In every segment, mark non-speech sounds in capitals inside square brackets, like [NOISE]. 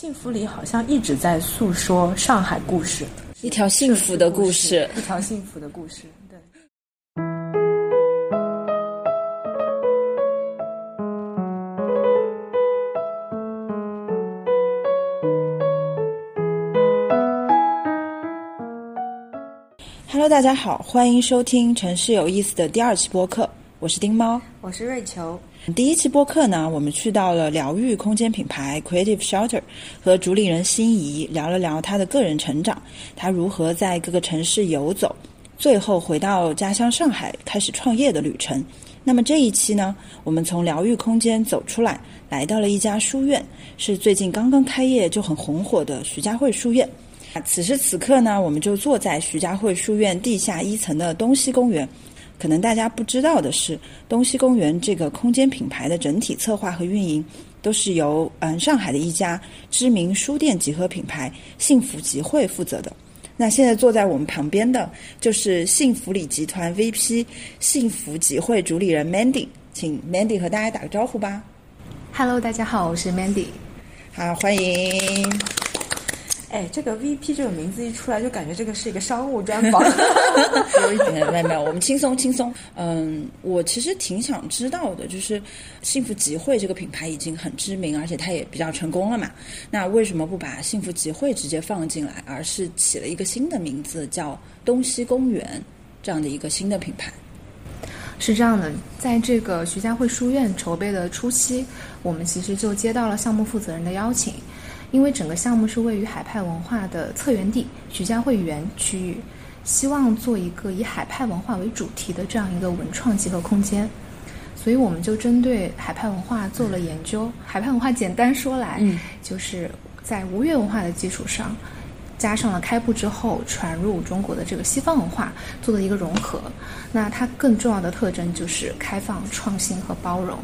幸福里好像一直在诉说上海故事，一条幸福的故事，一条幸福的故事。对。Hello，大家好，欢迎收听《城市有意思》的第二期播客，我是丁猫，我是瑞秋。第一期播客呢，我们去到了疗愈空间品牌 Creative Shelter，和主理人心仪聊了聊他的个人成长，他如何在各个城市游走，最后回到家乡上海开始创业的旅程。那么这一期呢，我们从疗愈空间走出来，来到了一家书院，是最近刚刚开业就很红火的徐家汇书院。此时此刻呢，我们就坐在徐家汇书院地下一层的东西公园。可能大家不知道的是，东西公园这个空间品牌的整体策划和运营，都是由嗯上海的一家知名书店集合品牌幸福集会负责的。那现在坐在我们旁边的就是幸福里集团 VP 幸福集会主理人 Mandy，请 Mandy 和大家打个招呼吧。Hello，大家好，我是 Mandy。好，欢迎。哎，这个 VP 这个名字一出来，就感觉这个是一个商务专访。[LAUGHS] 有一点，没有没有，我们轻松轻松。嗯，我其实挺想知道的，就是幸福集会这个品牌已经很知名，而且它也比较成功了嘛。那为什么不把幸福集会直接放进来，而是起了一个新的名字，叫东西公园这样的一个新的品牌？是这样的，在这个徐家汇书院筹备的初期，我们其实就接到了项目负责人的邀请。因为整个项目是位于海派文化的策源地徐家汇园区域，希望做一个以海派文化为主题的这样一个文创集合空间，所以我们就针对海派文化做了研究。海派文化简单说来，就是在吴越文化的基础上，加上了开埠之后传入中国的这个西方文化做的一个融合。那它更重要的特征就是开放、创新和包容。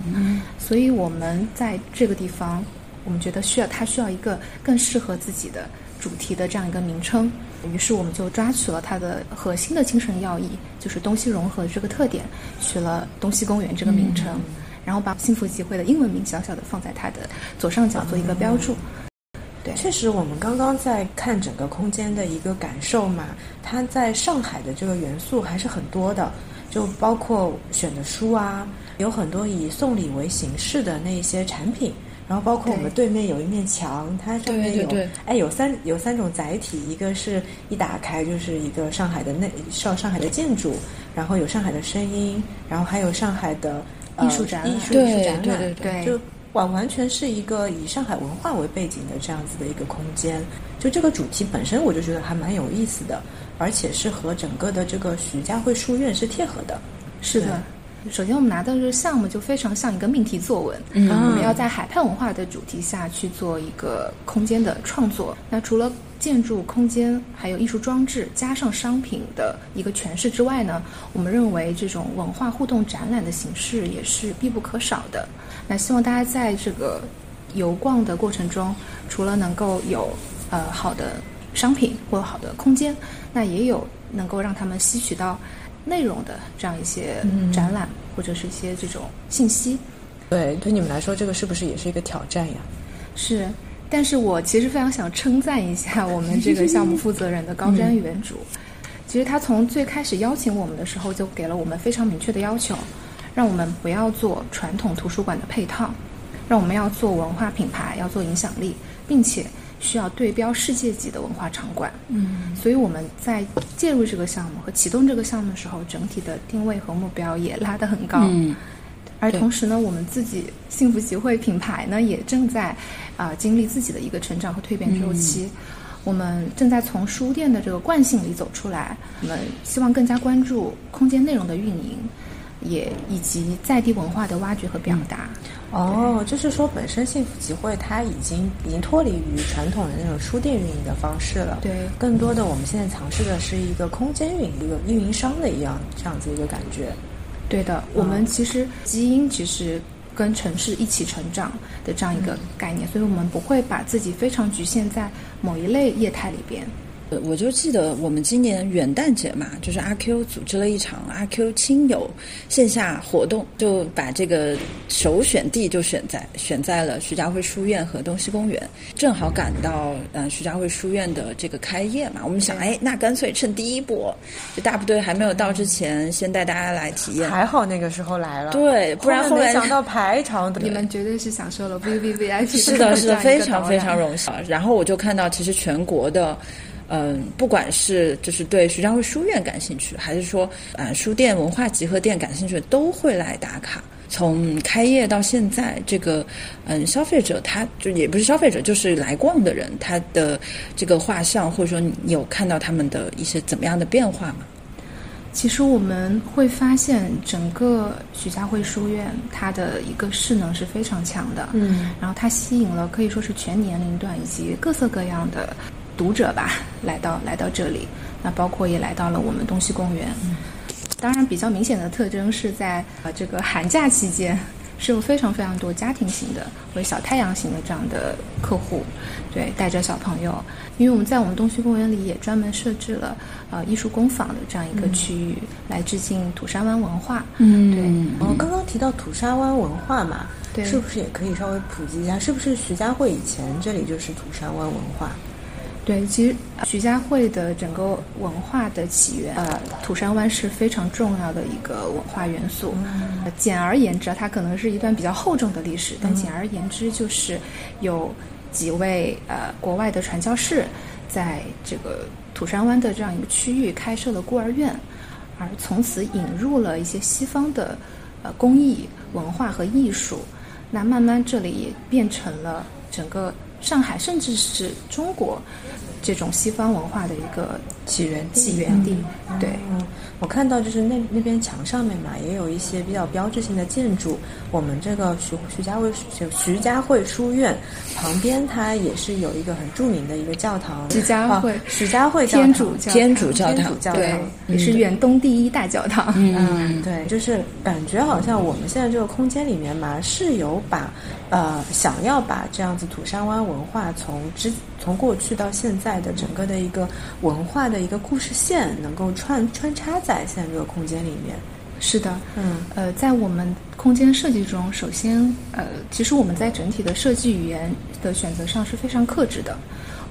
所以我们在这个地方。我们觉得需要它需要一个更适合自己的主题的这样一个名称，于是我们就抓取了它的核心的精神要义，就是东西融合的这个特点，取了东西公园这个名称，然后把幸福集会的英文名小小的放在它的左上角做一个标注。对，确实我们刚刚在看整个空间的一个感受嘛，它在上海的这个元素还是很多的，就包括选的书啊，有很多以送礼为形式的那些产品。然后包括我们对面有一面墙，它上面有哎有三有三种载体，一个是一打开就是一个上海的内上上海的建筑，然后有上海的声音，然后还有上海的艺术展，艺术艺术展览，对，就完完全是一个以上海文化为背景的这样子的一个空间。就这个主题本身，我就觉得还蛮有意思的，而且是和整个的这个徐家汇书院是贴合的。是的。首先，我们拿到这个项目就非常像一个命题作文。嗯，我们要在海派文化的主题下去做一个空间的创作。那除了建筑空间，还有艺术装置，加上商品的一个诠释之外呢，我们认为这种文化互动展览的形式也是必不可少的。那希望大家在这个游逛的过程中，除了能够有呃好的商品或好的空间，那也有能够让他们吸取到。内容的这样一些展览或者是一些这种信息，对，对你们来说，这个是不是也是一个挑战呀？是，但是我其实非常想称赞一下我们这个项目负责人的高瞻远瞩。其实他从最开始邀请我们的时候，就给了我们非常明确的要求，让我们不要做传统图书馆的配套，让我们要做文化品牌，要做影响力，并且。需要对标世界级的文化场馆，嗯，所以我们在介入这个项目和启动这个项目的时候，整体的定位和目标也拉得很高，嗯，而同时呢，我们自己幸福集会品牌呢，也正在啊经历自己的一个成长和蜕变周期，我们正在从书店的这个惯性里走出来，我们希望更加关注空间内容的运营。也以及在地文化的挖掘和表达。哦，就是说，本身幸福集会它已经已经脱离于传统的那种书店运营的方式了。对，更多的我们现在尝试的是一个空间运营、一个运营商的一样这样子一个感觉。对的，我们其实基因其实跟城市一起成长的这样一个概念，所以我们不会把自己非常局限在某一类业态里边。呃我就记得我们今年元旦节嘛，就是阿 Q 组织了一场阿 Q 亲友线下活动，就把这个首选地就选在选在了徐家汇书院和东西公园，正好赶到呃徐家汇书院的这个开业嘛。我们想，哎，那干脆趁第一波，就大部队还没有到之前，先带大家来体验。还好那个时候来了，对，不然后来想到排长你们绝对是享受了 V V V I P 是的，是的，非常非常荣幸。然后我就看到，其实全国的。嗯，不管是就是对徐家汇书院感兴趣，还是说啊书店、文化集合店感兴趣，都会来打卡。从开业到现在，这个嗯，消费者他就也不是消费者，就是来逛的人，他的这个画像，或者说你有看到他们的一些怎么样的变化吗？其实我们会发现，整个徐家汇书院它的一个势能是非常强的，嗯，然后它吸引了可以说是全年龄段以及各色各样的。读者吧，来到来到这里，那包括也来到了我们东西公园。当然，比较明显的特征是在呃这个寒假期间，是有非常非常多家庭型的或者小太阳型的这样的客户，对，带着小朋友。因为我们在我们东西公园里也专门设置了呃艺术工坊的这样一个区域，来致敬土沙湾文化。嗯，对。哦，刚刚提到土沙湾文化嘛，对，是不是也可以稍微普及一下？是不是徐家汇以前这里就是土沙湾文化？对，其实徐家汇的整个文化的起源，呃，土山湾是非常重要的一个文化元素。简而言之，它可能是一段比较厚重的历史，但简而言之，就是有几位呃国外的传教士，在这个土山湾的这样一个区域开设了孤儿院，而从此引入了一些西方的呃工艺、文化和艺术，那慢慢这里也变成了整个。上海甚至是中国这种西方文化的一个起源起源地，对。我看到就是那那边墙上面嘛，也有一些比较标志性的建筑。我们这个徐徐家汇徐徐家汇书院旁边，它也是有一个很著名的一个教堂。徐家汇徐家汇天主教天主教堂，对，也是远东第一大教堂。嗯，对，就是感觉好像我们现在这个空间里面嘛，是有把呃想要把这样子土山湾文化从之从过去到现在的整个的一个文化的一个故事线，能够穿穿插。在现在这个空间里面，是的，嗯，呃，在我们空间设计中，首先，呃，其实我们在整体的设计语言的选择上是非常克制的，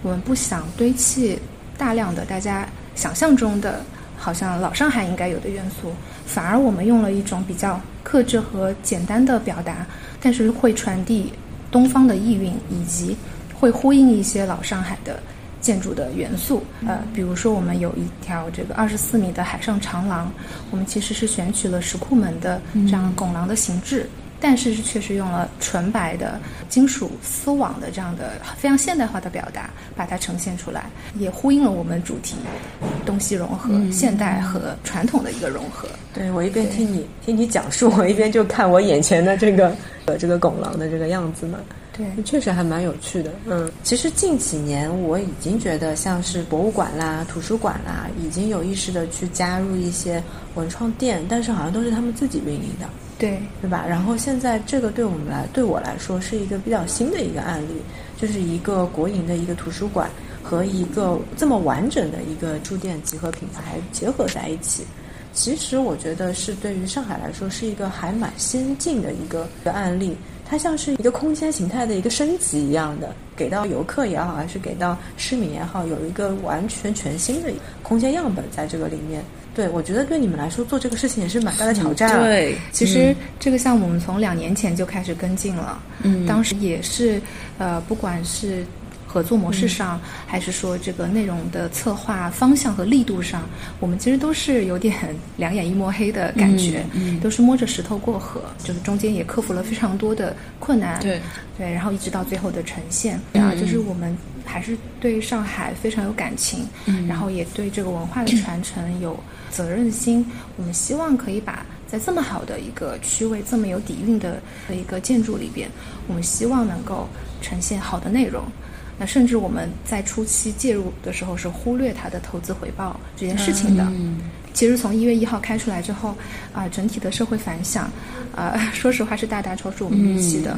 我们不想堆砌大量的大家想象中的好像老上海应该有的元素，反而我们用了一种比较克制和简单的表达，但是会传递东方的意蕴，以及会呼应一些老上海的。建筑的元素，呃，比如说我们有一条这个二十四米的海上长廊，我们其实是选取了石库门的这样拱廊的形制，但是却是用了纯白的金属丝网的这样的非常现代化的表达，把它呈现出来，也呼应了我们主题东西融合，现代和传统的一个融合。对我一边听你听你讲述，我一边就看我眼前的这个呃这个拱廊的这个样子嘛。对，确实还蛮有趣的。嗯，其实近几年我已经觉得，像是博物馆啦、图书馆啦，已经有意识的去加入一些文创店，但是好像都是他们自己运营的。对，对吧？然后现在这个对我们来，对我来说是一个比较新的一个案例，就是一个国营的一个图书馆和一个这么完整的一个驻店集合品牌结合在一起。其实我觉得是对于上海来说是一个还蛮先进的一个一个案例。它像是一个空间形态的一个升级一样的，给到游客也好，还是给到市民也好，有一个完全全新的空间样本在这个里面。对我觉得对你们来说做这个事情也是蛮大的挑战。对，其实这个项目我们从两年前就开始跟进了，嗯，当时也是，呃，不管是。合作模式上，还是说这个内容的策划方向和力度上，我们其实都是有点两眼一摸黑的感觉，嗯都是摸着石头过河，就是中间也克服了非常多的困难，对。对，然后一直到最后的呈现，啊，就是我们还是对上海非常有感情，然后也对这个文化的传承有责任心，我们希望可以把在这么好的一个区位、这么有底蕴的的一个建筑里边，我们希望能够呈现好的内容。那甚至我们在初期介入的时候是忽略它的投资回报这件事情的。其实从一月一号开出来之后，啊，整体的社会反响，啊，[LAUGHS] 说实话是大大超出我们预期的。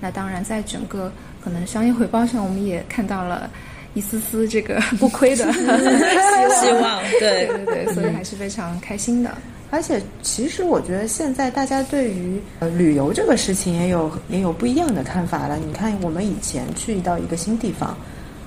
那当然，在整个可能商业回报上，我们也看到了。一丝丝这个 [LAUGHS] 不亏的 [LAUGHS] 希望，对对对，所以还是非常开心的。而且，其实我觉得现在大家对于呃旅游这个事情也有也有不一样的看法了。你看，我们以前去到一个新地方，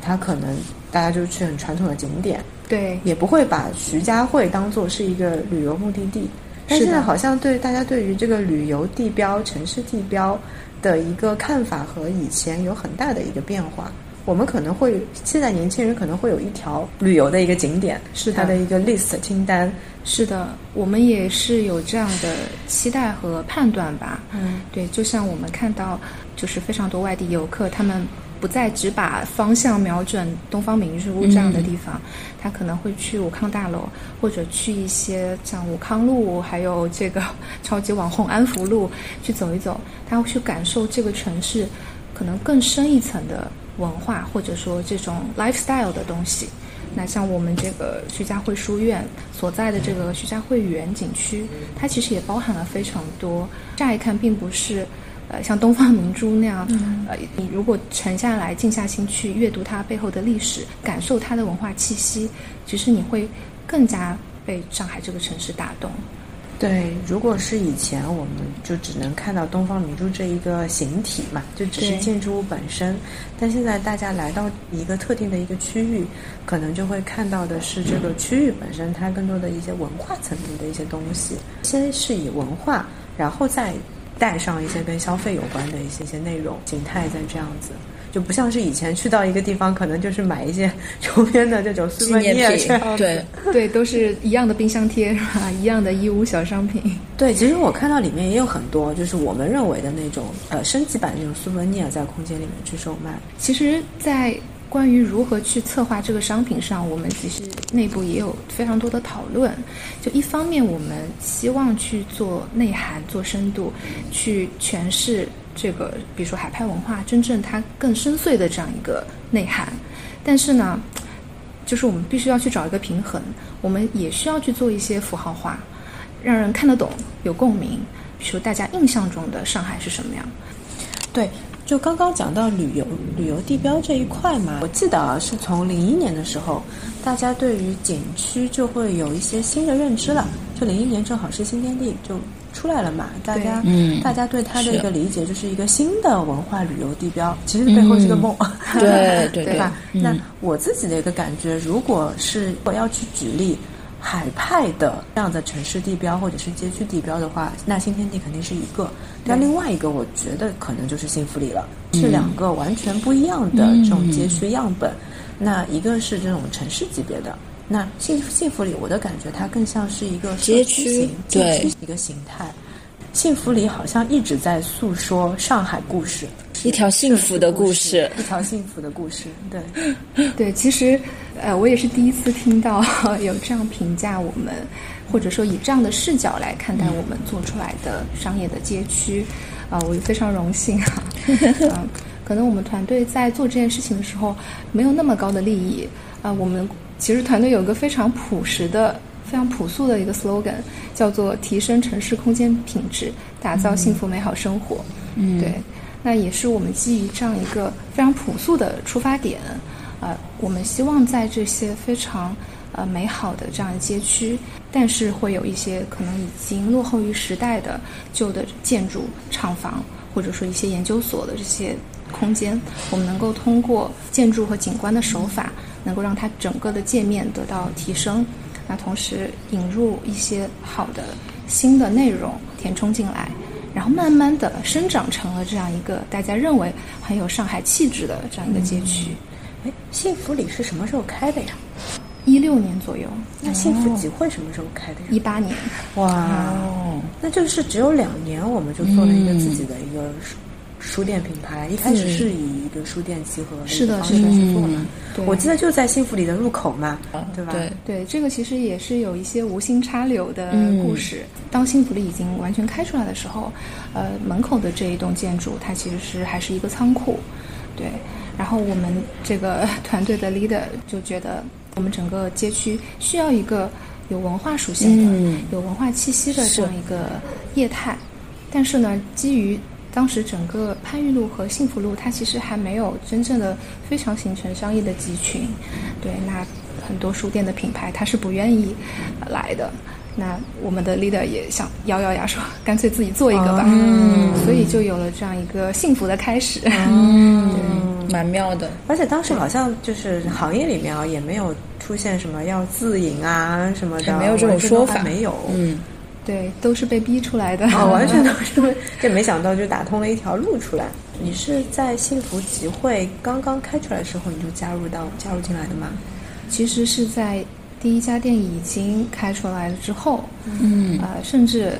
它可能大家就去很传统的景点，对，也不会把徐家汇当做是一个旅游目的地。但现在好像对大家对于这个旅游地标、城市地标的一个看法和以前有很大的一个变化。我们可能会现在年轻人可能会有一条旅游的一个景点，是它的一个 list 清单。是的，我们也是有这样的期待和判断吧。嗯，对，就像我们看到，就是非常多外地游客，他们不再只把方向瞄准东方明珠这样的地方，他可能会去武康大楼，或者去一些像武康路，还有这个 [LAUGHS] 超级网红安福路去走一走，他会去感受这个城市可能更深一层的文化，或者说这种 lifestyle 的东西。那像我们这个徐家汇书院所在的这个徐家汇园景区，它其实也包含了非常多。乍一看并不是，呃，像东方明珠那样，呃，你如果沉下来、静下心去阅读它背后的历史，感受它的文化气息，其实你会更加被上海这个城市打动。对，如果是以前，我们就只能看到东方明珠这一个形体嘛，就只是建筑物本身。但现在大家来到一个特定的一个区域，可能就会看到的是这个区域本身它更多的一些文化层面的一些东西。先是以文化，然后再带上一些跟消费有关的一些些内容形态，在这样子。就不像是以前去到一个地方，可能就是买一些 [LAUGHS] 周边的这种纪念品，对 [LAUGHS] 对，都是一样的冰箱贴是吧？一样的义乌小商品。对，其实我看到里面也有很多，就是我们认为的那种呃升级版那种苏文尼尔在空间里面去售卖。其实，在关于如何去策划这个商品上，我们其实内部也有非常多的讨论。就一方面，我们希望去做内涵、做深度，去诠释。这个，比如说海派文化，真正它更深邃的这样一个内涵，但是呢，就是我们必须要去找一个平衡，我们也需要去做一些符号化，让人看得懂、有共鸣。比如大家印象中的上海是什么样？对，就刚刚讲到旅游旅游地标这一块嘛，我记得啊，是从零一年的时候，大家对于景区就会有一些新的认知了。就零一年正好是新天地就。出来了嘛？大家，大家对它的一个理解就是一个新的文化旅游地标，其实背后是个梦，对对 [LAUGHS] 对吧？那我自己的一个感觉，如果是我要去举例海派的这样的城市地标或者是街区地标的话，那新天地肯定是一个，那另外一个我觉得可能就是幸福里了，是两个完全不一样的这种街区样本。那一个是这种城市级别的。那幸幸福里，我的感觉它更像是一个街区，对一个形态。幸福里好像一直在诉说上海故事，一条幸福的故事，一条幸福的故事。对，[LAUGHS] 对，其实，呃，我也是第一次听到有这样评价我们，或者说以这样的视角来看待我们做出来的商业的街区，啊，我也非常荣幸啊。[LAUGHS] 嗯，可能我们团队在做这件事情的时候没有那么高的利益啊，我们。其实团队有个非常朴实的、非常朴素的一个 slogan，叫做“提升城市空间品质，打造幸福美好生活”。嗯，对，那也是我们基于这样一个非常朴素的出发点，啊，我们希望在这些非常呃美好的这样的街区，但是会有一些可能已经落后于时代的旧的建筑、厂房，或者说一些研究所的这些空间，我们能够通过建筑和景观的手法。能够让它整个的界面得到提升，那同时引入一些好的新的内容填充进来，然后慢慢的生长成了这样一个大家认为很有上海气质的这样一个街区。哎，幸福里是什么时候开的呀？一六年左右。那幸福集会什么时候开的呀？一八年。哇哦，那就是只有两年，我们就做了一个自己的一个。书店品牌一开始是以一个书店集合是的方式去做嘛？我记得就在幸福里的入口嘛，对吧？对对，这个其实也是有一些无心插柳的故事。当幸福里已经完全开出来的时候，呃，门口的这一栋建筑它其实是还是一个仓库，对。然后我们这个 [LAUGHS] 团队的 leader 就觉得，我们整个街区需要一个有文化属性的、有文化气息的这样一个业态。但是呢，基于当时整个番禺路和幸福路，它其实还没有真正的非常形成商业的集群。对，那很多书店的品牌它是不愿意来的。那我们的 leader 也想咬咬牙说，干脆自己做一个吧。嗯，所以就有了这样一个幸福的开始。嗯，蛮妙的。而且当时好像就是行业里面啊，也没有出现什么要自营啊什么的，没有这种说法，没有。嗯，对，都是被逼出来的。哦，[LAUGHS] 完全都是。这没想到就打通了一条路出来。你是在幸福集会刚刚开出来的时候你就加入到加入进来的吗？其实是在。第一家店已经开出来了之后，嗯，呃，甚至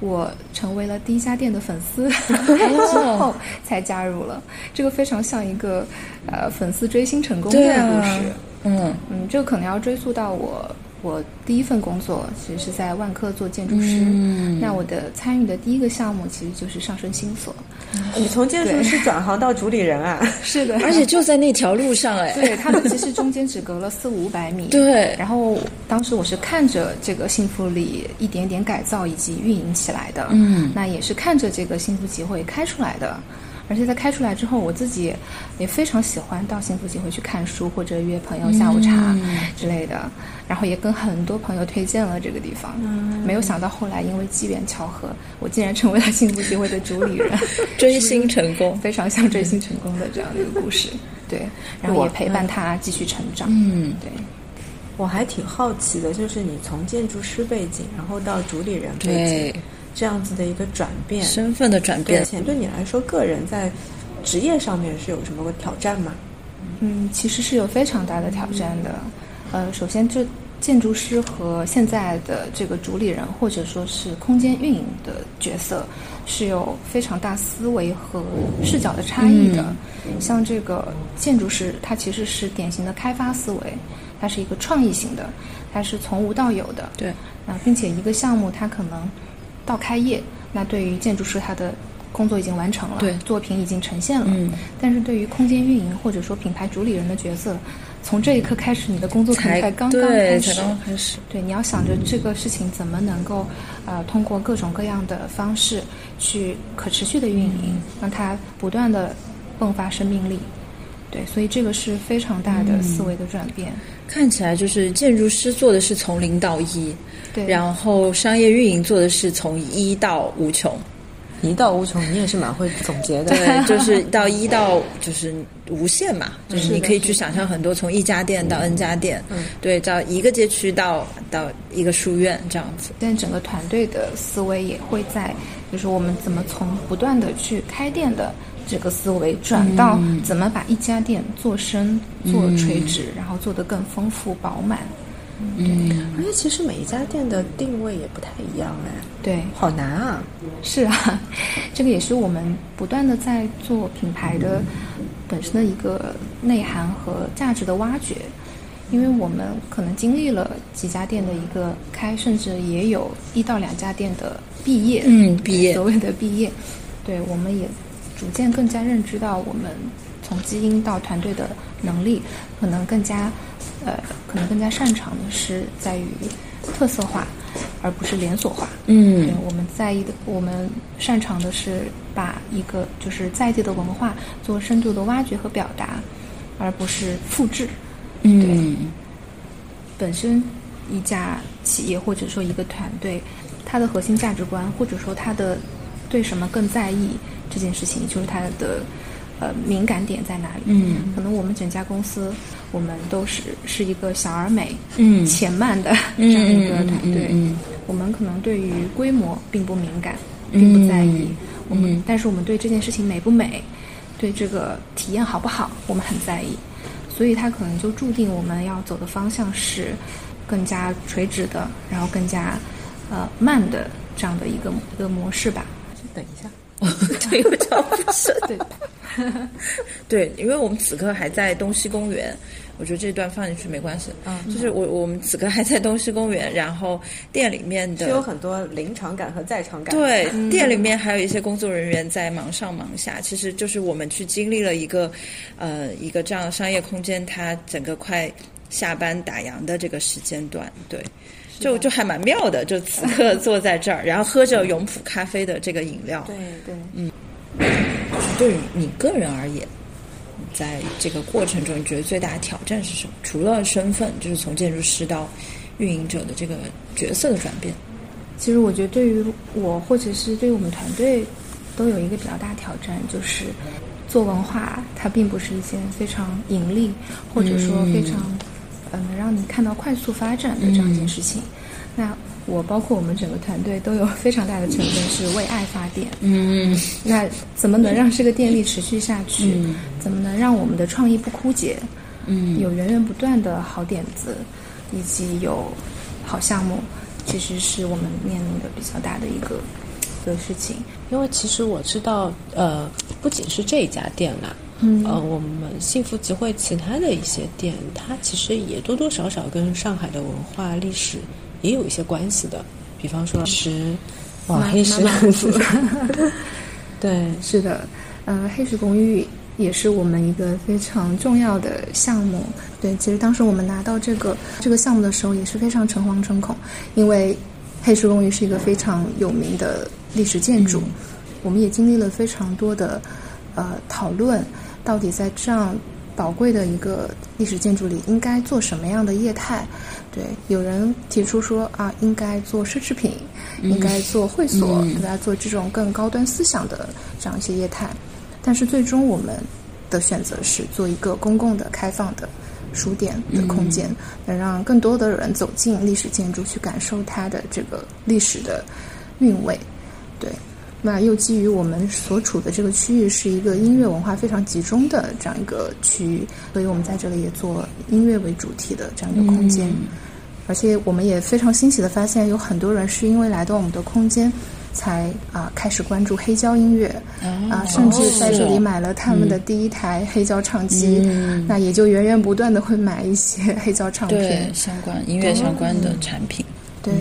我成为了第一家店的粉丝之后才加入了。这个非常像一个呃粉丝追星成功的故事。嗯嗯，这个可能要追溯到我。我第一份工作其实是在万科做建筑师，那我的参与的第一个项目其实就是上升新所。你从建筑师转行到主理人啊？[LAUGHS] 是的，而且就在那条路上哎。对他们其实中间只隔了四五百米。对。然后当时我是看着这个幸福里一点点改造以及运营起来的，嗯，那也是看着这个幸福集会开出来的。而且在开出来之后，我自己也非常喜欢到幸福集会去看书，或者约朋友下午茶之类的。然后也跟很多朋友推荐了这个地方。没有想到后来因为机缘巧合，我竟然成为了幸福集会的主理人，[LAUGHS] 追星成功，非常像追星成功的这样的一个故事。对，[LAUGHS] 然后也陪伴他继续成长。嗯，对。我还挺好奇的，就是你从建筑师背景，然后到主理人背景。这样子的一个转变，身份的转变，对，对你来说，个人在职业上面是有什么个挑战吗？嗯，其实是有非常大的挑战的。呃，首先，这建筑师和现在的这个主理人，或者说是空间运营的角色，是有非常大思维和视角的差异的。像这个建筑师，他其实是典型的开发思维，他是一个创意型的，他是从无到有的。对，啊，并且一个项目，它可能。到开业，那对于建筑师他的工作已经完成了，对，作品已经呈现了。嗯，但是对于空间运营或者说品牌主理人的角色，从这一刻开始，你的工作可能才刚刚开始。才刚刚开始。对，你要想着这个事情怎么能够，呃，通过各种各样的方式去可持续的运营，让它不断的迸发生命力。对，所以这个是非常大的思维的转变。看起来就是建筑师做的是从零到一。对，然后商业运营做的是从一到无穷，一到无穷，你也是蛮会总结的。对，[LAUGHS] 就是到一到就是无限嘛，就是你可以去想象很多，从一家店到 N 家店，嗯，对，到一个街区到到一个书院这样子。但整个团队的思维也会在，就是我们怎么从不断的去开店的这个思维，转到怎么把一家店做深、做垂直，然后做得更丰富饱满。嗯，而且其实每一家店的定位也不太一样哎，对，好难啊！是啊，[LAUGHS] 这个也是我们不断的在做品牌的本身的一个内涵和价值的挖掘，因为我们可能经历了几家店的一个开，甚至也有一到两家店的毕业，嗯，毕业，所谓的毕业，对，我们也逐渐更加认知到，我们从基因到团队的能力，可能更加。呃，可能更加擅长的是在于特色化，而不是连锁化。嗯，对，我们在意的，我们擅长的是把一个就是在地的文化做深度的挖掘和表达，而不是复制。嗯，本身一家企业或者说一个团队，它的核心价值观或者说它的对什么更在意这件事情，就是它的。呃，敏感点在哪里？嗯，可能我们整家公司，我们都是是一个小而美、嗯，且慢的这样一个团队。嗯，我们可能对于规模并不敏感，并不在意。我们，但是我们对这件事情美不美，对这个体验好不好，我们很在意。所以它可能就注定我们要走的方向是更加垂直的，然后更加呃慢的这样的一个一个模式吧。先等一下。[LAUGHS] 对，有脚不是。[LAUGHS] 对，[LAUGHS] 对，因为我们此刻还在东西公园，我觉得这段放进去没关系。嗯，就是我我们此刻还在东西公园，然后店里面的是有很多临场感和在场感。对，店里面还有一些工作人员在忙上忙下，其实就是我们去经历了一个呃一个这样的商业空间，它整个快下班打烊的这个时间段，对。就就还蛮妙的，就此刻 [LAUGHS] 坐在这儿，然后喝着永璞咖啡的这个饮料。对对，嗯，就是对于你个人而言，在这个过程中，你觉得最大的挑战是什么？除了身份，就是从建筑师到运营者的这个角色的转变。其实我觉得，对于我或者是对于我们团队，都有一个比较大挑战，就是做文化，它并不是一件非常盈利，或者说非常呃能让你看到快速发展的这样一件事情。那我包括我们整个团队都有非常大的成分是为爱发电。嗯，那怎么能让这个电力持续下去？怎么能让我们的创意不枯竭？嗯，有源源不断的好点子，以及有好项目，其实是我们面临的比较大的一个的事情。因为其实我知道，呃，不仅是这一家店啦，嗯呃，我们幸福集会其他的一些店，它其实也多多少少跟上海的文化历史也有一些关系的。比方说是哇黑石妈妈族 [LAUGHS] 对，是的，呃，黑石公寓也是我们一个非常重要的项目。对，其实当时我们拿到这个这个项目的时候，也是非常诚惶诚恐，因为黑石公寓是一个非常有名的历史建筑，我们也经历了非常多的呃讨论，到底在这样宝贵的一个历史建筑里应该做什么样的业态？对，有人提出说啊，应该做奢侈品，应该做会所，应该？做这种更高端思想的这样一些业态。但是最终我们的选择是做一个公共的、开放的书店的空间，能让更多的人走进历史建筑，去感受它的这个历史的韵味。对，那又基于我们所处的这个区域是一个音乐文化非常集中的这样一个区域，所以我们在这里也做音乐为主题的这样一个空间。而且我们也非常欣喜的发现，有很多人是因为来到我们的空间，才啊、开始关注黑胶音乐啊、甚至在这里买了他们的第一台黑胶唱机，那也就源源不断的会买一些黑胶唱对片。相关音乐相关的产品。对，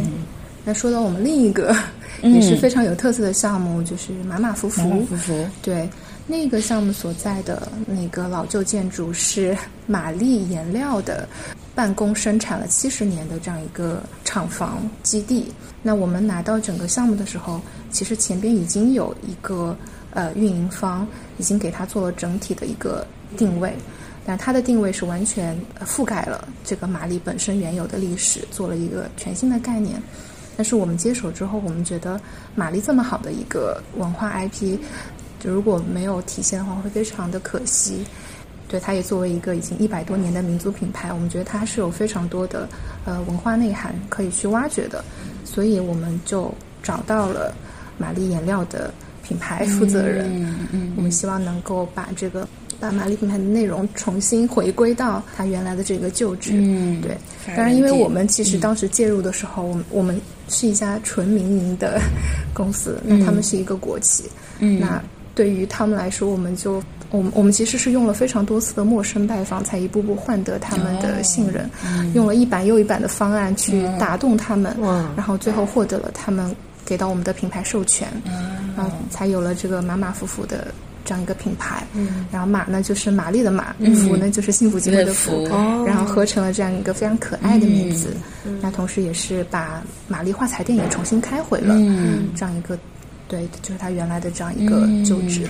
那说到我们另一个也是非常有特色的项目，就是马马虎虎。马马对，那个项目所在的那个老旧建筑是玛丽颜料的办公生产了七十年的这样一个厂房基地。那我们拿到整个项目的时候，其实前边已经有一个呃运营方已经给它做了整体的一个定位。但它的定位是完全呃覆盖了这个玛丽本身原有的历史，做了一个全新的概念。但是我们接手之后，我们觉得玛丽这么好的一个文化 IP，就如果没有体现的话，会非常的可惜。对，它也作为一个已经一百多年的民族品牌，我们觉得它是有非常多的呃文化内涵可以去挖掘的，所以我们就找到了玛丽颜料的品牌负责人。嗯嗯我们希望能够把这个把玛丽品牌的内容重新回归到它原来的这个旧址。嗯对。当然，因为我们其实当时介入的时候，我们我们是一家纯民营的 [LAUGHS] 公司，那他们是一个国企，嗯那对于他们来说，我们就我们我们其实是用了非常多次的陌生拜访，才一步步换得他们的信任，用了一版又一版的方案去打动他们，嗯然后最后获得了他们给到我们的品牌授权，然后才有了这个马马虎虎的这样一个品牌。嗯然后马呢就是玛丽的马，福呢就是幸福机会的福，福然后合成了这样一个非常可爱的名字。那同时也是把玛丽画材店也重新开回了，嗯这样一个，对，就是它原来的这样一个旧址。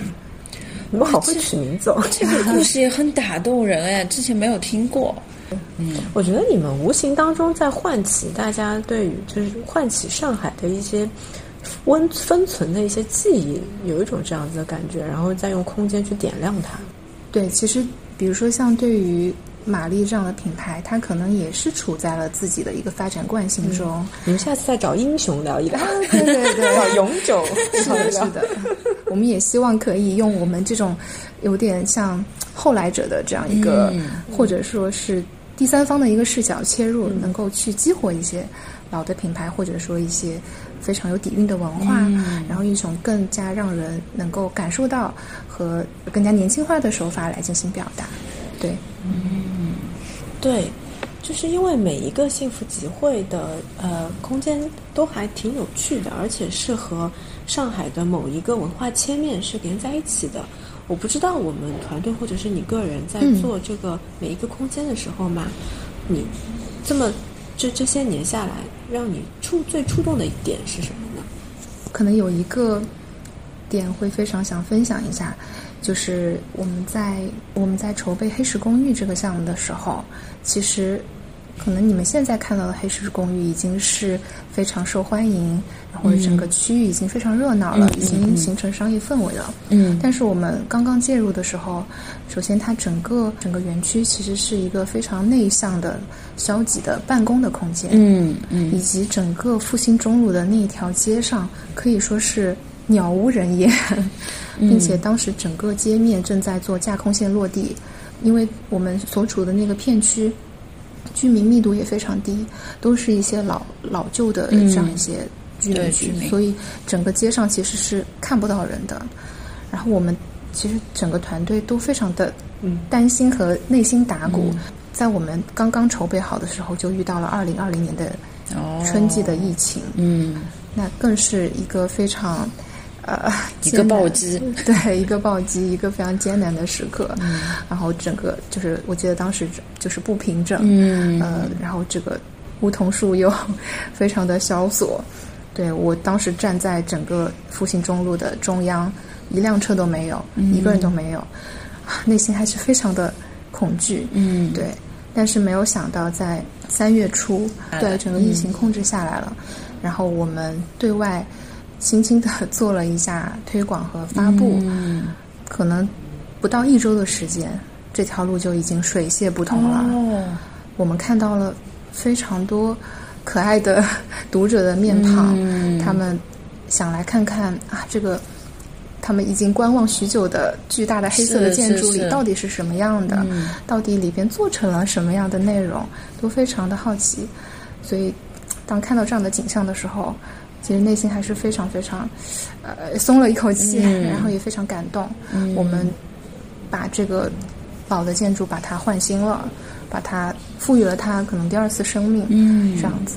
你们好会取名字哦。这个故事也很打动人哎，[LAUGHS] 之前没有听过。嗯我觉得你们无形当中在唤起大家对于就是唤起上海的一些温封存的一些记忆，有一种这样子的感觉，然后再用空间去点亮它。对，其实比如说像对于玛丽这样的品牌，它可能也是处在了自己的一个发展惯性中。你们下次再找英雄聊一聊，对对对，[LAUGHS] 找永久是的，[LAUGHS] 是的，我们也希望可以用我们这种有点像后来者的这样一个，或者说是第三方的一个视角切入，能够去激活一些老的品牌，或者说一些非常有底蕴的文化，然后一种更加让人能够感受到和更加年轻化的手法来进行表达。对，嗯对，就是因为每一个幸福集会的呃空间都还挺有趣的，而且是和上海的某一个文化切面是连在一起的。我不知道我们团队或者是你个人在嗯做这个每一个空间的时候嘛，你这么这这些年下来，让你触最触动的一点是什么呢？可能有一个点会非常想分享一下，就是我们在我们在筹备黑石公寓这个项目的时候，其实可能你们现在看到的黑石公寓已经是非常受欢迎，或者整个区域已经非常热闹了，已经形成商业氛围了。嗯。但是我们刚刚介入的时候，首先它整个整个园区其实是一个非常内向的、消极的办公的空间。嗯嗯。以及整个复兴中路的那一条街上，可以说是鸟无人烟，并且当时整个街面正在做架空线落地，因为我们所处的那个片区居民密度也非常低，都是一些老老旧的这样一些居对民区，民所以整个街上其实是看不到人的。然后我们其实整个团队都非常的担心和内心打鼓。在我们刚刚筹备好的时候，就遇到了二零二零年的哦春季的疫情，嗯。那更是一个非常呃一个暴击，对，一个暴击，一个非常艰难的时刻。然后整个就是，我记得当时就是不平整，嗯。呃，然后这个梧桐树又 [LAUGHS] 非常的萧索。对我当时站在整个复兴中路的中央，一辆车都没有，一个人都没有，啊内心还是非常的恐惧。嗯对，但是没有想到在三月初，对整个疫情控制下来了，然后我们对外轻轻的 [LAUGHS] 做了一下推广和发布，嗯可能不到一周的时间，这条路就已经水泄不通了。哦我们看到了非常多可爱的 [LAUGHS] 读者的面庞，嗯他们想来看看啊，这个他们已经观望许久的巨大的黑色的建筑里到底是什么样的，嗯到底里边做成了什么样的内容，都非常的好奇。所以，当看到这样的景象的时候，其实内心还是非常非常，呃，松了一口气，嗯然后也非常感动。嗯我们把这个老的建筑把它换新了，把它赋予了它可能第二次生命，嗯这样子。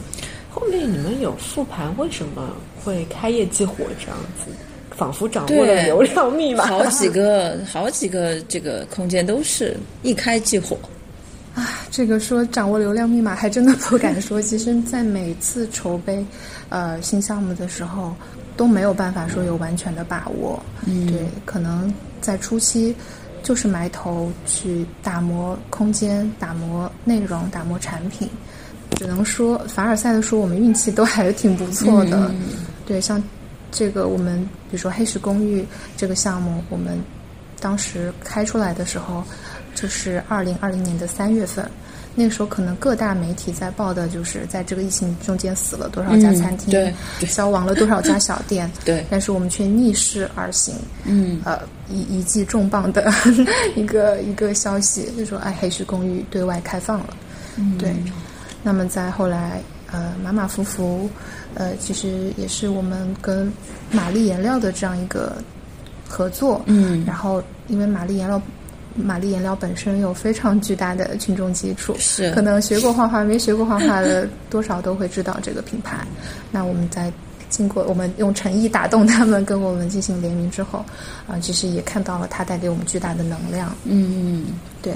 后面你们有复盘为什么会开业即火这样子，仿佛掌握了流量密码。好几个好几个这个空间都是一开即火。啊，这个说掌握流量密码还真的不敢说。[LAUGHS] 其实，在每次筹备呃新项目的时候，都没有办法说有完全的把握。嗯对，可能在初期就是埋头去打磨空间、打磨内容、打磨产品。只能说凡尔赛的说，我们运气都还是挺不错的。嗯对，像这个我们比如说黑石公寓这个项目，我们当时开出来的时候，就是二零二零年的三月份。那个时候可能各大媒体在报的就是在这个疫情中间死了多少家嗯餐厅，[LAUGHS] 消亡了多少家小店，对 [LAUGHS] 但是我们却逆势而行，嗯呃，一一记重磅的一个一个消息，就说哎，黑石公寓对外开放了，嗯对。那么在后来，呃，马马虎虎，呃，其实也是我们跟玛丽颜料的这样一个合作，嗯然后因为玛丽颜料。玛丽颜料本身有非常巨大的群众基础，是可能学过画画没学过画画的多少都会知道这个品牌。那我们在经过我们用诚意打动他们，跟我们进行联名之后，啊、其实也看到了它带给我们巨大的能量。嗯，对，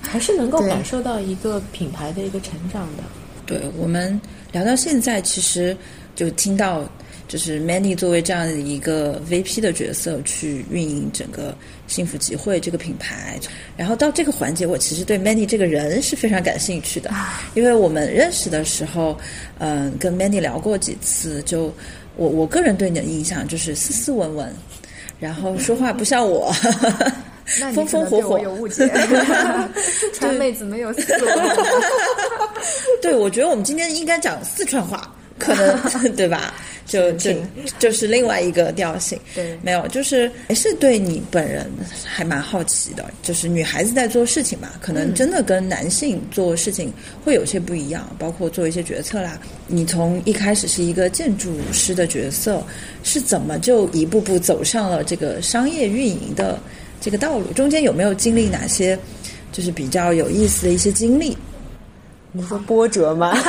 还是能够感受到一个品牌的一个成长的。对我们聊到现在，其实就听到就是 Mandy 作为这样的一个 VP 的角色去运营整个幸福集会这个品牌，然后到这个环节，我其实对 Mandy 这个人是非常感兴趣的，因为我们认识的时候，嗯、跟 Mandy 聊过几次，就我我个人对你的印象就是斯斯文文，然后说话不像我。风风火火有误解，[LAUGHS] 川妹子没有。[LAUGHS] 对，我觉得我们今天应该讲四川话，可能 [LAUGHS] 对吧？就就就是另外一个调性。对没有，就是还是对你本人还蛮好奇的。就是女孩子在做事情嘛，可能真的跟男性做事情会有些不一样，包括做一些决策啦。你从一开始是一个建筑师的角色，是怎么就一步步走上了这个商业运营的这个道路？中间有没有经历哪些就是比较有意思的一些经历？你说波折吗？[LAUGHS]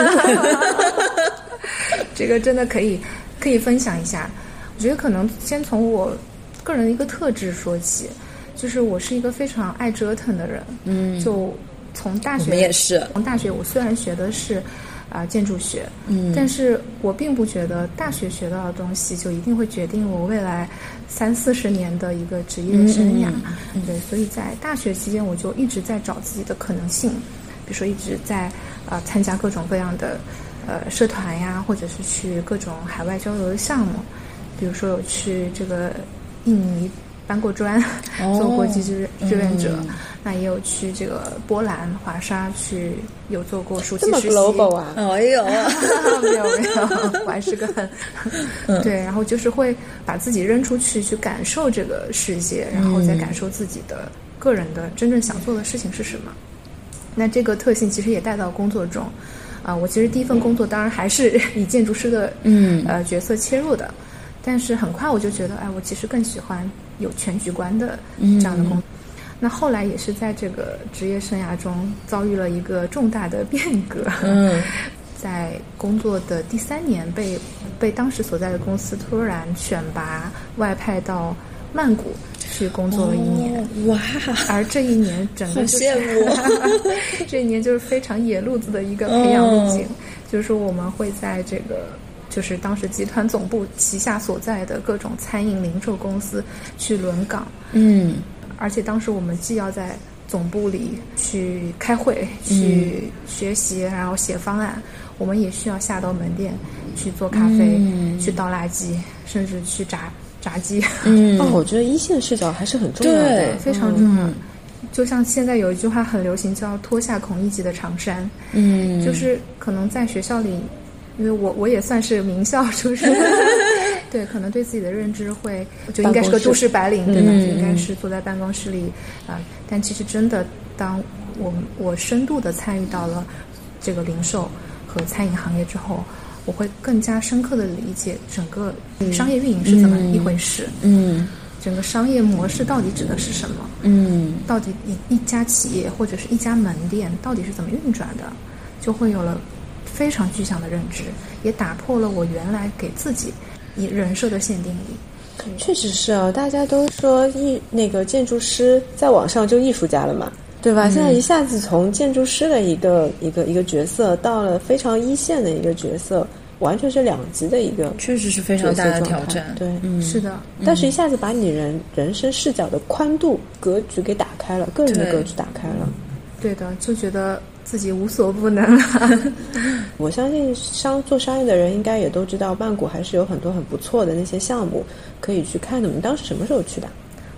这个真的可以可以分享一下。我觉得可能先从我个人的一个特质说起，就是我是一个非常爱折腾的人。嗯就从大学也是从大学我虽然学的是啊、建筑学。嗯但是我并不觉得大学学到的东西就一定会决定我未来三四十年的一个职业生涯。嗯嗯嗯对，所以在大学期间，我就一直在找自己的可能性，比如说一直在呃参加各种各样的呃社团呀，或者是去各种海外交流的项目，比如说有去这个印尼搬 [LAUGHS] 过砖，哦做国际志志愿者。嗯那也有去这个波兰华沙去有做过暑期这么实习。global 啊！哎呦，[LAUGHS] 没有没有，我还是个很嗯 [LAUGHS] 对，然后就是会把自己扔出去去感受这个世界，然后再感受自己的个人的真正想做的事情是什么。那这个特性其实也带到工作中，啊、我其实第一份工作当然还是 [LAUGHS] 以建筑师的嗯。呃角色切入的，但是很快我就觉得，哎，我其实更喜欢有全局观的这样的工作。那后来也是在这个职业生涯中遭遇了一个重大的变革，嗯。[LAUGHS] 在工作的第三年被被当时所在的公司突然选拔外派到曼谷去工作了一年。哦哇，而这一年整个、就 [LAUGHS] 这一年就是非常野路子的一个培养路径，哦就是说我们会在这个就是当时集团总部旗下所在的各种餐饮零售公司去轮岗，嗯。而且当时我们既要在总部里去开会、去学习，然后写方案，我们也需要下到门店去做咖啡、嗯。去倒垃圾，甚至去炸炸鸡，嗯。哦，我觉得一线视角还是很重要的。对，非常重要。嗯就像现在有一句话很流行，叫“脱下孔乙己的长衫”，嗯，就是可能在学校里，因为我我也算是名校出身，[LAUGHS] 对，可能对自己的认知会就应该是个都市白领，对吧？嗯就应该是坐在办公室里啊、但其实真的，当我我深度的参与到了这个零售和餐饮行业之后，我会更加深刻的理解整个商业运营是怎么一回事，嗯整个商业模式到底指的是什么。嗯到底一一家企业或者是一家门店到底是怎么运转的，就会有了非常具象的认知，也打破了我原来给自己以人设的限定力。确实是啊，大家都说艺那个建筑师在网上就艺术家了嘛，对吧？现在一下子从建筑师的一个一个一个角色到了非常一线的一个角色，完全是两极的一个确实是非常大的挑战。对，嗯，是的，但是一下子把你人人生视角的宽度格局给打开了，个人的格局打开了。对的，就觉得自己无所不能了。[LAUGHS] 我相信商做商业的人应该也都知道，曼谷还是有很多很不错的那些项目可以去看的。你当时什么时候去的？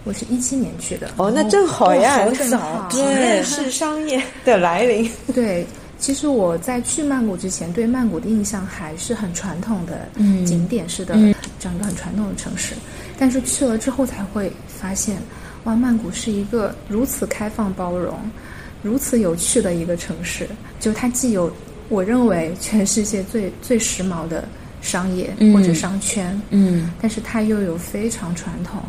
我是一七年去的，哦，那正好呀，好早 [LAUGHS] 对是商业的来临。[LAUGHS] 对。其实我在去曼谷之前，对曼谷的印象还是很传统的嗯。景点式的嗯。这样一个很传统的城市，但是去了之后才会发现，哇，曼谷是一个如此开放包容、如此有趣的一个城市。就它既有我认为全世界最最时髦的商业嗯。或者商圈，嗯。但是它又有非常传统、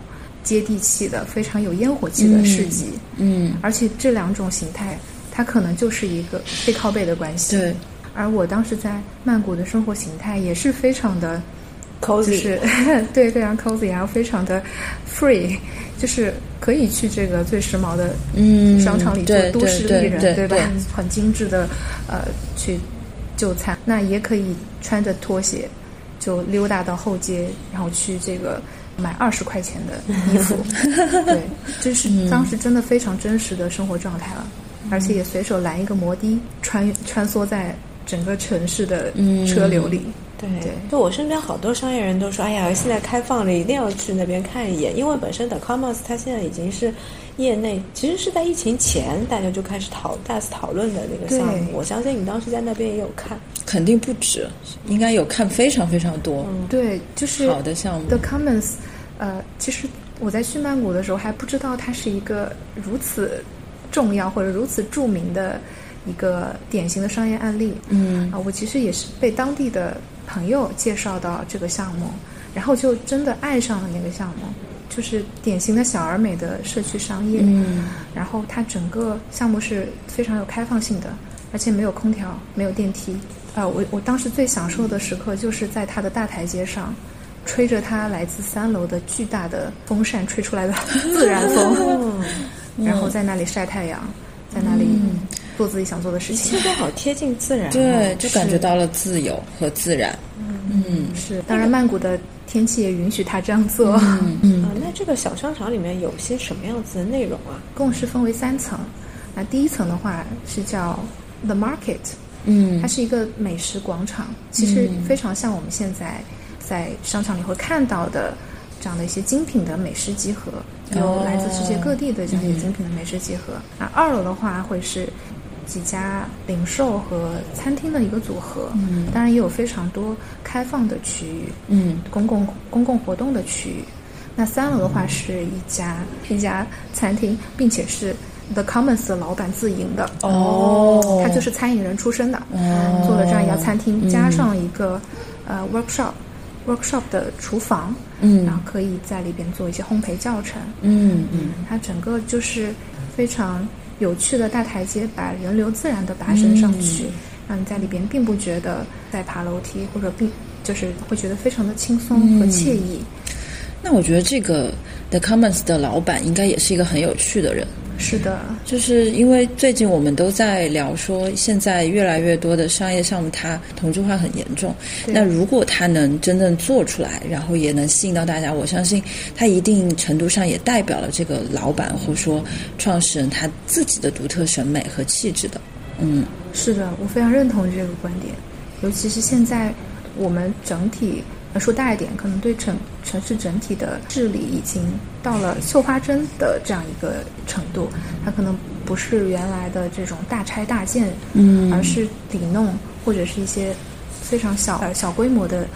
接地气的、非常有烟火气的市集。嗯，而且这两种形态，它可能就是一个背靠背的关系。对，而我当时在曼谷的生活形态也是非常的，就是 [LAUGHS] 对非常 cozy，然后非常的 free，就是可以去这个最时髦的嗯商场里做都市丽人，对对吧？对？很精致的呃去就餐，那也可以穿着拖鞋就溜达到后街，然后去这个买二十块钱的衣服，[LAUGHS] 对，就是当时真的非常真实的生活状态了，而且也随手拦一个摩的，穿穿梭在整个城市的车流里。对对就我身边好多商业人都说，哎呀，现在开放了，一定要去那边看一眼，因为本身的 Commerce 它现在已经是业内，其实是在疫情前大家就开始讨大肆讨论的那个项目。我相信你当时在那边也有看，肯定不止，应该有看非常非常多对，就是好的项目。The Commons，呃，其实我在去曼谷的时候还不知道它是一个如此重要或者如此著名的一个典型的商业案例。嗯啊、我其实也是被当地的朋友介绍到这个项目，然后就真的爱上了那个项目，就是典型的小而美的社区商业。嗯然后它整个项目是非常有开放性的，而且没有空调，没有电梯。呃，我我当时最享受的时刻就是在它的大台阶上，吹着它来自三楼的巨大的风扇吹出来的自然风，[LAUGHS] 然后在那里晒太阳，在那里做自己想做的事情。一切都好贴近自然、哦，对，就感觉到了自由和自然。嗯，是。当然，曼谷的天气也允许他这样做。嗯啊，那这个小商场里面有些什么样子的内容啊？共是分为三层。那第一层的话是叫 The Market，嗯它是一个美食广场，其实非常像我们现在在商场里会看到的这样的一些精品的美食集合，有来自世界各地的这样一些精品的美食集合。那二楼的话会是几家零售和餐厅的一个组合，嗯当然也有非常多开放的区域，嗯公共公共活动的区域。那三楼的话是一家一家餐厅，并且是 The Commons 的老板自营的。哦他就是餐饮人出身的，哦做了这样一家餐厅，加上一个呃 workshop workshop 的厨房，嗯然后可以在里边做一些烘焙教程。嗯嗯它整个就是非常有趣的大台阶，把人流自然的拔升上去，让你在里边并不觉得在爬楼梯，或者并就是会觉得非常的轻松和惬意。那我觉得这个 The Commons 的老板应该也是一个很有趣的人。是的，就是因为最近我们都在聊说，现在越来越多的商业项目它同质化很严重。那如果它能真正做出来，然后也能吸引到大家，我相信它一定程度上也代表了这个老板或者说创始人他自己的独特审美和气质的。嗯是的，我非常认同这个观点，尤其是现在我们整体呃说大一点，可能对城城市整体的治理已经到了绣花针的这样一个程度，它可能不是原来的这种大拆大建，嗯而是底弄或者是一些非常小呃小规模的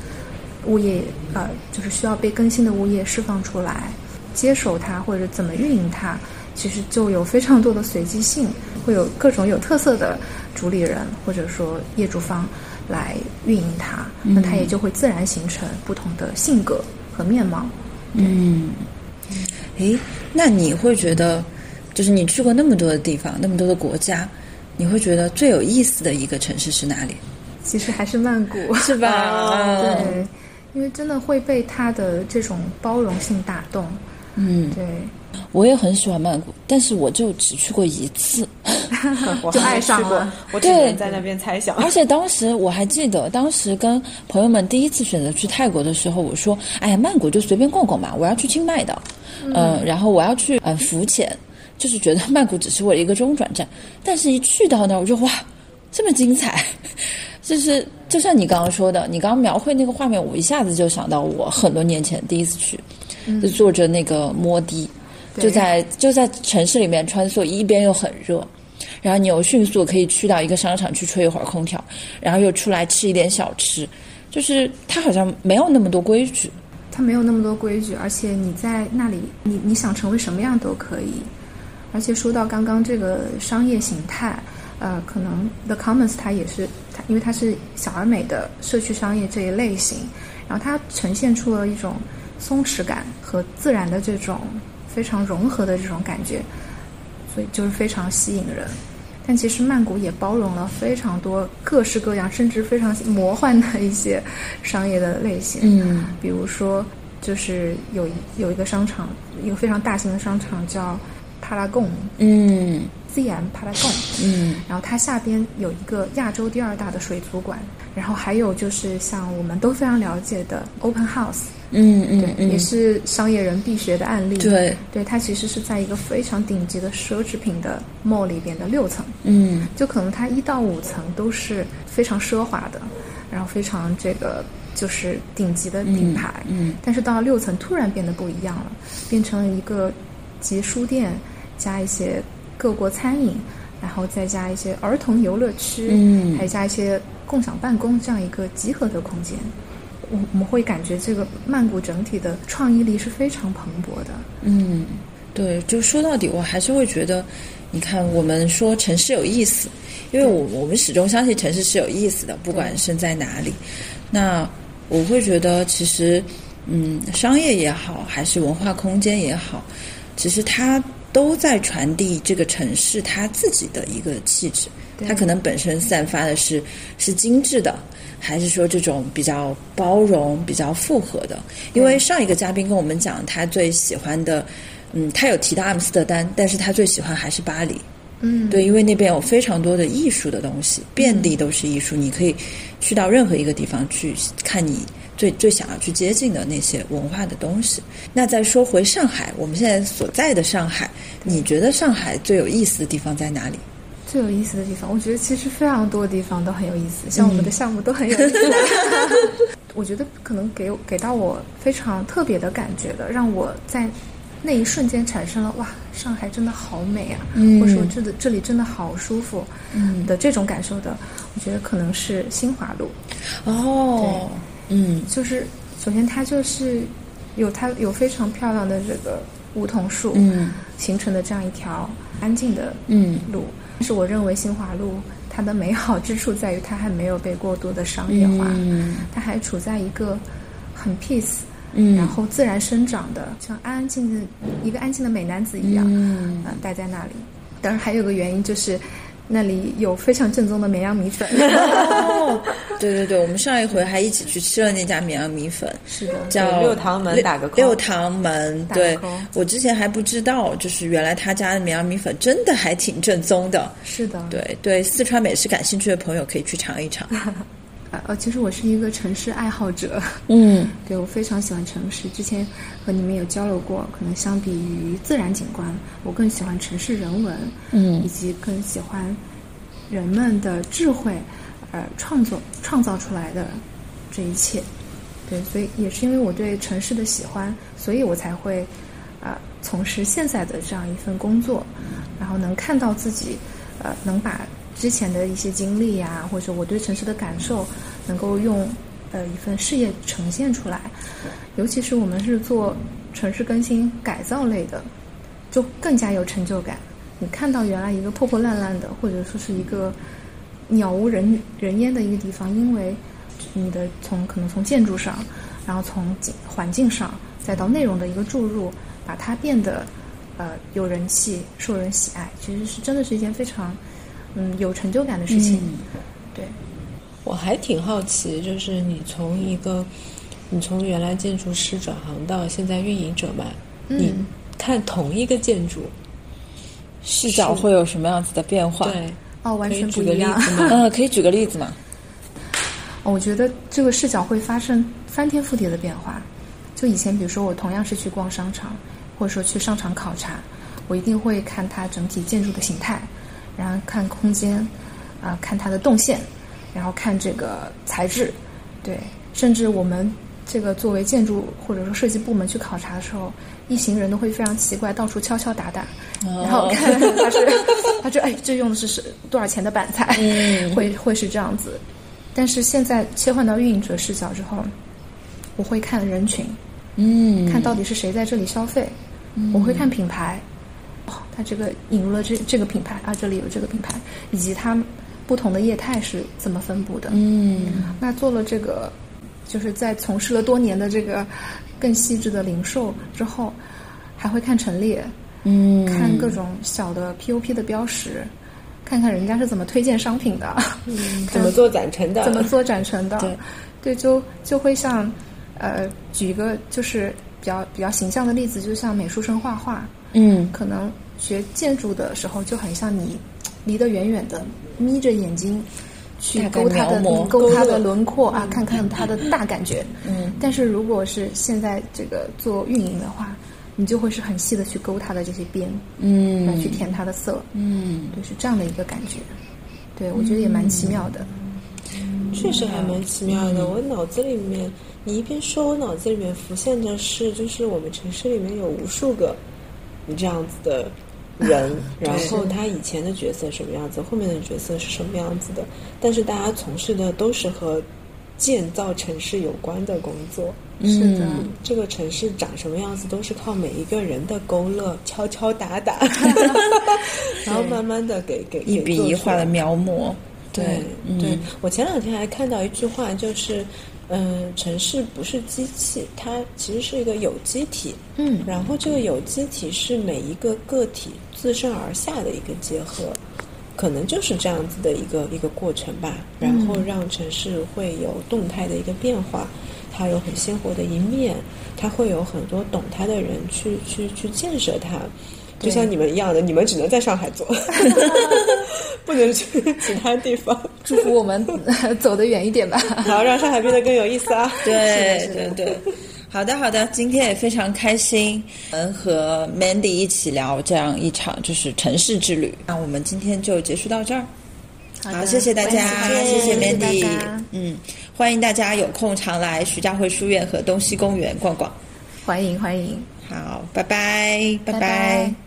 物业呃，就是需要被更新的物业释放出来，接手它或者怎么运营它，其实就有非常多的随机性，会有各种有特色的主理人或者说业主方来运营它，那它也就会自然形成不同的性格和面貌。嗯，诶，那你会觉得，就是你去过那么多的地方，那么多的国家，你会觉得最有意思的一个城市是哪里？其实还是曼谷，是吧？嗯 [LAUGHS] 对，因为真的会被它的这种包容性打动。嗯，对，我也很喜欢曼谷，但是我就只去过一次。[LAUGHS] 我就爱上了，我只对能在那边猜想。而且当时我还记得，当时跟朋友们第一次选择去泰国的时候，我说：“哎呀，曼谷就随便逛逛嘛，我要去清迈的，嗯、然后我要去嗯浮潜，就是觉得曼谷只是我的一个中转站。但是，一去到那儿，我就哇，这么精彩！[LAUGHS] 就是就像你刚刚说的，你刚刚描绘那个画面，我一下子就想到我很多年前第一次去，就坐着那个摩的，就在就在城市里面穿梭，一边又很热。然后你又迅速可以去到一个商场去吹一会儿空调，然后又出来吃一点小吃，就是它好像没有那么多规矩。它没有那么多规矩，而且你在那里，你你想成为什么样都可以。而且说到刚刚这个商业形态，呃，可能 The Commons 它也是它，因为它是小而美的社区商业这一类型，然后它呈现出了一种松弛感和自然的这种非常融合的这种感觉，所以就是非常吸引人。但其实曼谷也包容了非常多各式各样，甚至非常魔幻的一些商业的类型。嗯。比如说，就是有一有一个商场，一个非常大型的商场叫帕拉贡嗯。ZM 帕拉贡，嗯。然后它下边有一个亚洲第二大的水族馆，然后还有就是像我们都非常了解的 Open House，嗯嗯对，嗯，也是商业人必学的案例。对，对，它其实是在一个非常顶级的奢侈品的 mall 里边的六层，嗯。就可能它一到五层都是非常奢华的，然后非常这个就是顶级的品牌，嗯但是到了六层突然变得不一样了，变成了一个集书店加一些各国餐饮，然后再加一些儿童游乐区，嗯还加一些共享办公这样一个集合的空间。我我们会感觉这个曼谷整体的创意力是非常蓬勃的。嗯，对，就说到底，我还是会觉得，你看，我们说城市有意思，因为我我们始终相信城市是有意思的，不管是在哪里。那我会觉得，其实，嗯，商业也好，还是文化空间也好，其实它都在传递这个城市它自己的一个气质。对它可能本身散发的是是精致的，还是说这种比较包容、比较复合的？因为上一个嘉宾跟我们讲，他最喜欢的，嗯，他有提到阿姆斯特丹，但是他最喜欢还是巴黎。嗯，对，因为那边有非常多的艺术的东西，遍地都是艺术，你可以去到任何一个地方去看你最最想要去接近的那些文化的东西。那再说回上海，我们现在所在的上海，你觉得上海最有意思的地方在哪里？最有意思的地方，我觉得其实非常多的地方都很有意思，像我们的项目都很有意思。[LAUGHS] 我觉得可能给给到我非常特别的感觉的，让我在那一瞬间产生了哇，上海真的好美啊，嗯或者说这的这里真的好舒服，嗯的这种感受的，我觉得可能是新华路，哦，嗯就是首先它就是有它有非常漂亮的这个梧桐树，嗯形成的这样一条安静的嗯路。但是我认为新华路它的美好之处在于它还没有被过多的商业化，嗯它还处在一个很 peace，嗯，然后自然生长的，像安安静静一个安静的美男子一样，嗯呃，待在那里。当然还有个原因就是。那里有非常正宗的绵阳米粉，[LAUGHS] 哦，对对对，我们上一回还一起去吃了那家绵阳米粉，是的，叫六堂门打个六堂门，打个对我之前还不知道，就是原来他家的绵阳米粉真的还挺正宗的。是的，对对，四川美食感兴趣的朋友可以去尝一尝。[LAUGHS] 呃呃，其实我是一个城市爱好者，嗯 [LAUGHS] 对我非常喜欢城市。之前和你们有交流过，可能相比于自然景观，我更喜欢城市人文，嗯以嗯及更喜欢人们的智慧，呃，创作创造出来的这一切。对，所以也是因为我对城市的喜欢，所以我才会啊、呃从事现在的这样一份工作，然后能看到自己呃能把之前的一些经历呀、或者我对城市的感受，能够用呃一份事业呈现出来。尤其是我们是做城市更新改造类的，就更加有成就感。你看到原来一个破破烂烂的，或者说是一个鸟无人人烟的一个地方，因为你的从可能从建筑上，然后从环境上，再到内容的一个注入，把它变得呃有人气、受人喜爱，其实是真的是一件非常嗯有成就感的事情。我还挺好奇，就是你从一个，你从原来建筑师转行到现在运营者嘛，你嗯看同一个建筑，视角会有什么样子的变化？对，哦，完全举个例不一样。子？[LAUGHS] 嗯，可以举个例子吗？哦我觉得这个视角会发生翻天覆地的变化。就以前，比如说我同样是去逛商场，或者说去商场考察，我一定会看它整体建筑的形态，然后看空间，啊、看它的动线，然后看这个材质，对，甚至我们这个作为建筑或者说设计部门去考察的时候，一行人都会非常奇怪，到处敲敲打打，然后看 [LAUGHS] 他是他说哎，这用的是是多少钱的板材，[LAUGHS] 会会是这样子。但是现在切换到运营者视角之后，我会看人群，嗯，看到底是谁在这里消费，我会看品牌，哦，它这个引入了这这个品牌啊，这里有这个品牌，以及它不同的业态是怎么分布的。嗯。那做了这个，就是在从事了多年的这个更细致的零售之后，还会看陈列，嗯，看各种小的 POP 的标识，看看人家是怎么推荐商品的，[LAUGHS] 怎么做展陈的？怎么做展陈的，对。对，就就会像，呃，举一个就是比较比较形象的例子，就像美术生画画，嗯。可能学建筑的时候就很像你离得远远的，眯着眼睛去勾它的勾它的轮廓啊，看看它的大感觉。嗯，但是如果是现在这个做运营的话，你就会是很细的去勾它的这些边，嗯来去填它的色，嗯对，是这样的一个感觉。对，我觉得也蛮奇妙的。确实还蛮奇妙的。我脑子里面，你一边说，我脑子里面浮现的是，就是我们城市里面有无数个你这样子的人，然后他以前的角色什么样子，后面的角色是什么样子的，但是大家从事的都是和建造城市有关的工作。是的，嗯这个城市长什么样子，都是靠每一个人的勾勒、敲敲打打，[LAUGHS] 然后慢慢的给给一笔一画的。描摹，对嗯对，我前两天还看到一句话，就是，嗯、城市不是机器，它其实是一个有机体。嗯然后这个有机体是每一个个体自上而下的一个结合，可能就是这样子的一个一个过程吧。然后让城市会有动态的一个变化，它有很鲜活的一面，它会有很多懂它的人去去去建设它。就像你们一样的，你们只能在上海做，[LAUGHS] 不能去其他地方。祝福我们走得远一点吧。好，让上海变得更有意思啊！对对对。好的，好的，今天也非常开心，能和 Mandy 一起聊这样一场就是城市之旅。那我们今天就结束到这儿。好，谢谢大家，谢谢 Mandy。嗯，欢迎大家有空常来徐家汇书院和东西公园逛逛。欢迎欢迎。好，拜拜，拜拜。